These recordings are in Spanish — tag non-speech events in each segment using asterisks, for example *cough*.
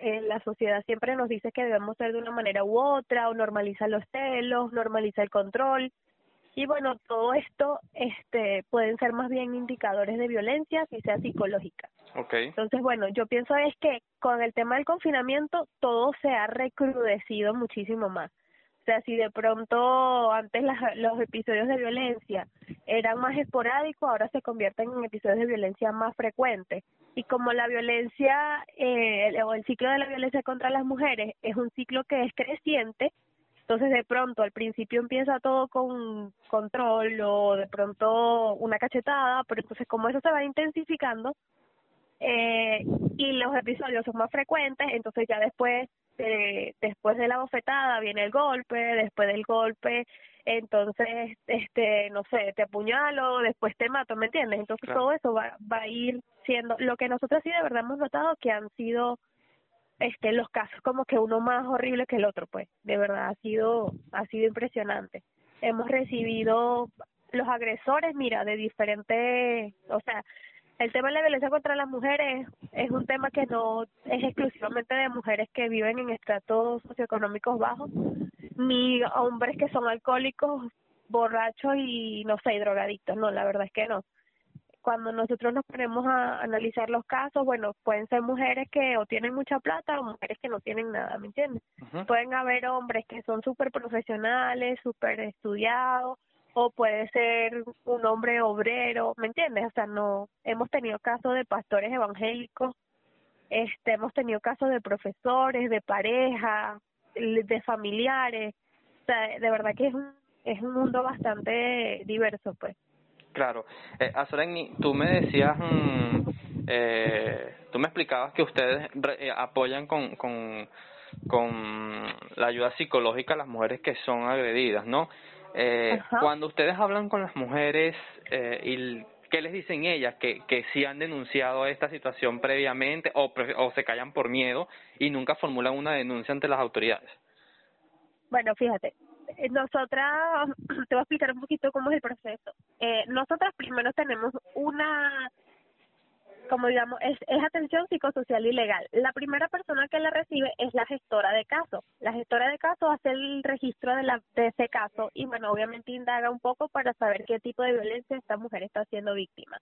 eh, la sociedad siempre nos dice que debemos ser de una manera u otra, o normaliza los celos, normaliza el control. Y bueno, todo esto este, pueden ser más bien indicadores de violencia, si sea psicológica. Okay. Entonces, bueno, yo pienso es que con el tema del confinamiento todo se ha recrudecido muchísimo más. O sea, si de pronto antes las, los episodios de violencia eran más esporádicos, ahora se convierten en episodios de violencia más frecuentes. Y como la violencia eh, o el ciclo de la violencia contra las mujeres es un ciclo que es creciente, entonces de pronto al principio empieza todo con control o de pronto una cachetada, pero entonces como eso se va intensificando eh, y los episodios son más frecuentes, entonces ya después este, después de la bofetada viene el golpe, después del golpe, entonces, este, no sé, te apuñalo, después te mato, ¿me entiendes? Entonces todo eso va, va a ir siendo, lo que nosotros sí de verdad hemos notado que han sido, este, los casos como que uno más horrible que el otro, pues, de verdad ha sido, ha sido impresionante. Hemos recibido los agresores, mira, de diferentes, o sea, el tema de la violencia contra las mujeres es un tema que no es exclusivamente de mujeres que viven en estratos socioeconómicos bajos, ni hombres que son alcohólicos, borrachos y no sé, drogadictos, no, la verdad es que no. Cuando nosotros nos ponemos a analizar los casos, bueno, pueden ser mujeres que o tienen mucha plata o mujeres que no tienen nada, ¿me entiendes? Pueden haber hombres que son súper profesionales, súper estudiados, o puede ser un hombre obrero, ¿me entiendes? O sea, no hemos tenido casos de pastores evangélicos, este hemos tenido casos de profesores, de pareja, de familiares, o sea, de verdad que es un es un mundo bastante diverso, pues. Claro. Eh, tú me decías, mm, eh, tú me explicabas que ustedes eh, apoyan con, con, con la ayuda psicológica a las mujeres que son agredidas, ¿no? Eh, cuando ustedes hablan con las mujeres eh, y qué les dicen ellas que que sí han denunciado esta situación previamente o o se callan por miedo y nunca formulan una denuncia ante las autoridades. Bueno, fíjate, eh, nosotras *clears throat* te voy a explicar un poquito cómo es el proceso. Eh, nosotras primero tenemos una como digamos, es, es atención psicosocial y legal. La primera persona que la recibe es la gestora de caso. La gestora de caso hace el registro de, la, de ese caso y, bueno, obviamente indaga un poco para saber qué tipo de violencia esta mujer está siendo víctima.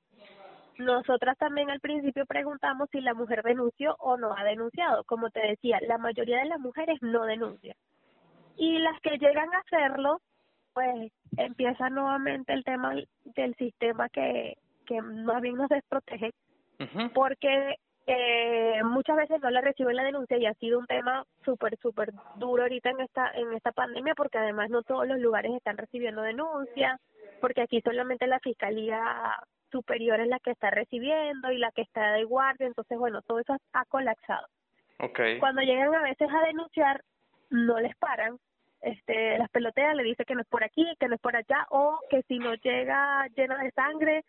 Nosotras también al principio preguntamos si la mujer denunció o no ha denunciado. Como te decía, la mayoría de las mujeres no denuncian. Y las que llegan a hacerlo, pues empieza nuevamente el tema del sistema que, que más bien nos desprotege porque eh, muchas veces no le reciben la denuncia y ha sido un tema súper, súper duro ahorita en esta, en esta pandemia porque además no todos los lugares están recibiendo denuncia, porque aquí solamente la Fiscalía Superior es la que está recibiendo y la que está de guardia, entonces bueno, todo eso ha colapsado. Okay. Cuando llegan a veces a denunciar, no les paran, este, las peloteas le dicen que no es por aquí, que no es por allá, o que si no llega llena de sangre,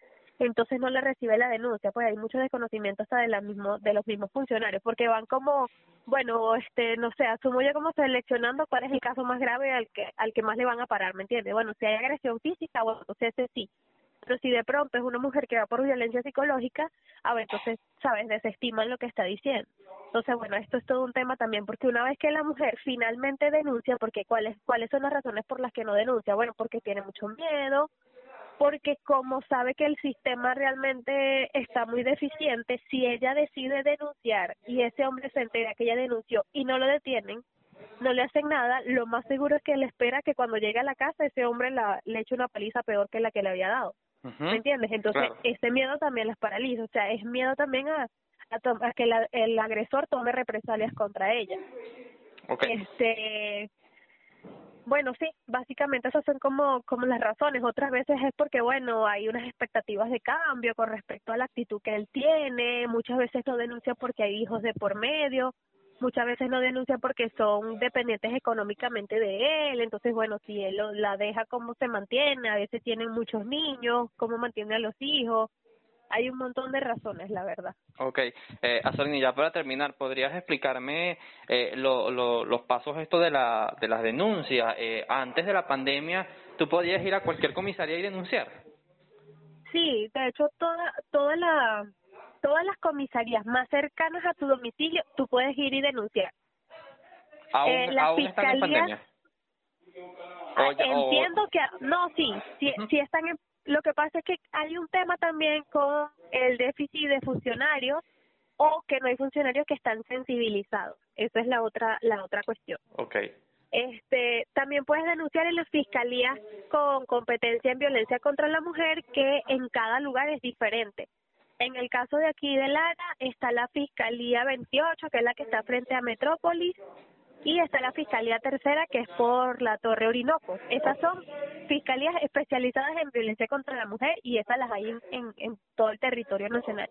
entonces no le recibe la denuncia, pues hay mucho desconocimiento hasta de, la mismo, de los mismos funcionarios, porque van como, bueno, este, no sé, asumo yo como seleccionando cuál es el caso más grave al que, al que más le van a parar, ¿me entiendes? Bueno, si hay agresión física, bueno, entonces ese sí, pero si de pronto es una mujer que va por violencia psicológica, a ver, entonces, ¿sabes? Desestiman lo que está diciendo. Entonces, bueno, esto es todo un tema también, porque una vez que la mujer finalmente denuncia, porque ¿cuáles, cuáles son las razones por las que no denuncia? Bueno, porque tiene mucho miedo, porque como sabe que el sistema realmente está muy deficiente, si ella decide denunciar y ese hombre se entera que ella denunció y no lo detienen, no le hacen nada, lo más seguro es que él espera que cuando llegue a la casa ese hombre la, le eche una paliza peor que la que le había dado. ¿Me entiendes? Entonces, ese miedo también las paraliza, o sea, es miedo también a, a, que el agresor tome represalias contra ella. Okay. Este, bueno, sí, básicamente esas son como, como las razones. Otras veces es porque, bueno, hay unas expectativas de cambio con respecto a la actitud que él tiene. Muchas veces no denuncia porque hay hijos de por medio. Muchas veces no denuncia porque son dependientes económicamente de él. Entonces, bueno, si él la deja, ¿cómo se mantiene? A veces tienen muchos niños, ¿cómo mantiene a los hijos? Hay un montón de razones, la verdad. Ok, eh, ya para terminar, ¿podrías explicarme eh, lo, lo, los pasos esto de, la, de las denuncias? Eh, antes de la pandemia, ¿tú podías ir a cualquier comisaría y denunciar? Sí, de hecho, toda, toda la, todas las comisarías más cercanas a tu domicilio, tú puedes ir y denunciar. ¿Aún, Eh, la aún están en pandemia? O ya- o- Entiendo que, no, sí, sí, Ujú. sí están en, lo que pasa es que hay un tema también con el déficit de funcionarios o que no hay funcionarios que están sensibilizados. Esa es la otra, la otra cuestión. Ok. Este, también puedes denunciar en las fiscalías con competencia en violencia contra la mujer que en cada lugar es diferente. En el caso de aquí de Lara está la Fiscalía 28, que es la que está frente a Metrópolis, y está la Fiscalía Tercera, que es por la Torre Orinoco. Esas son fiscalías especializadas en violencia contra la mujer y esas las hay en, en, en todo el territorio nacional.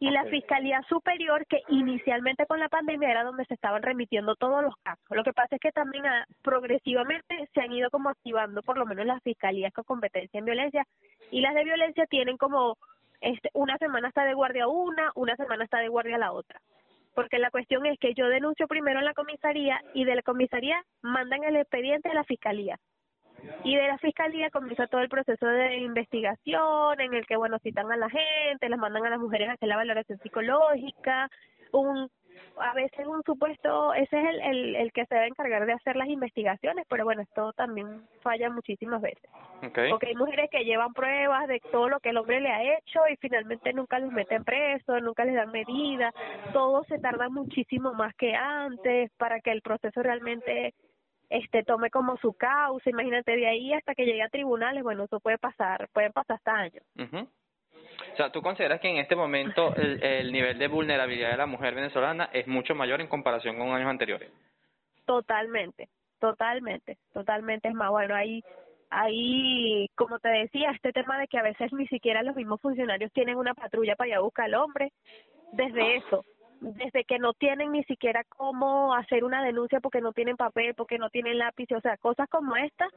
Y la. Fiscalía Superior, que inicialmente con la pandemia era donde se estaban remitiendo todos los casos. Lo que pasa es que también ah, progresivamente se han ido como activando por lo menos las fiscalías con competencia en violencia y las de violencia tienen como este una semana está de guardia una, una semana está de guardia la otra. Porque la cuestión es que yo denuncio primero en la comisaría y de la comisaría mandan el expediente a la fiscalía. Y de la fiscalía comienza todo el proceso de investigación en el que, bueno, citan a la gente, las mandan a las mujeres a hacer la valoración psicológica, un a veces un supuesto, ese es el, el, el que se debe encargar de hacer las investigaciones, pero bueno, esto también falla muchísimas veces. Porque hay mujeres que llevan pruebas de todo lo que el hombre le ha hecho y finalmente nunca los meten presos, nunca les dan medidas, todo se tarda muchísimo más que antes para que el proceso realmente este tome como su causa, imagínate de ahí hasta que llegue a tribunales, bueno, eso puede pasar, pueden pasar hasta años. Ujú. O sea, ¿tú consideras que en este momento el, el nivel de vulnerabilidad de la mujer venezolana es mucho mayor en comparación con años anteriores? Totalmente, totalmente, totalmente. Es más, bueno, ahí, ahí, como te decía, este tema de que a veces ni siquiera los mismos funcionarios tienen una patrulla para ir a buscar al hombre, desde eso, desde que no tienen ni siquiera cómo hacer una denuncia porque no tienen papel, porque no tienen lápiz, o sea, cosas como estas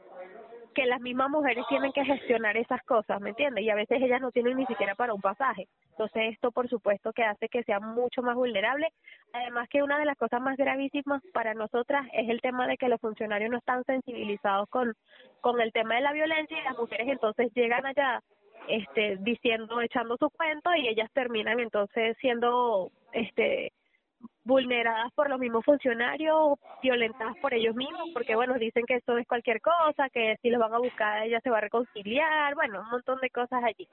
que las mismas mujeres tienen que gestionar esas cosas, ¿me entiendes? Y a veces ellas no tienen ni siquiera para un pasaje. Entonces esto, por supuesto, que hace que sea mucho más vulnerable. Además que una de las cosas más gravísimas para nosotras es el tema de que los funcionarios no están sensibilizados con, con el tema de la violencia y las mujeres entonces llegan allá este diciendo echando su cuento y ellas terminan entonces siendo este vulneradas por los mismos funcionarios, violentadas por ellos mismos, porque bueno, dicen que esto es cualquier cosa, que si los van a buscar ella se va a reconciliar, bueno, un montón de cosas allí.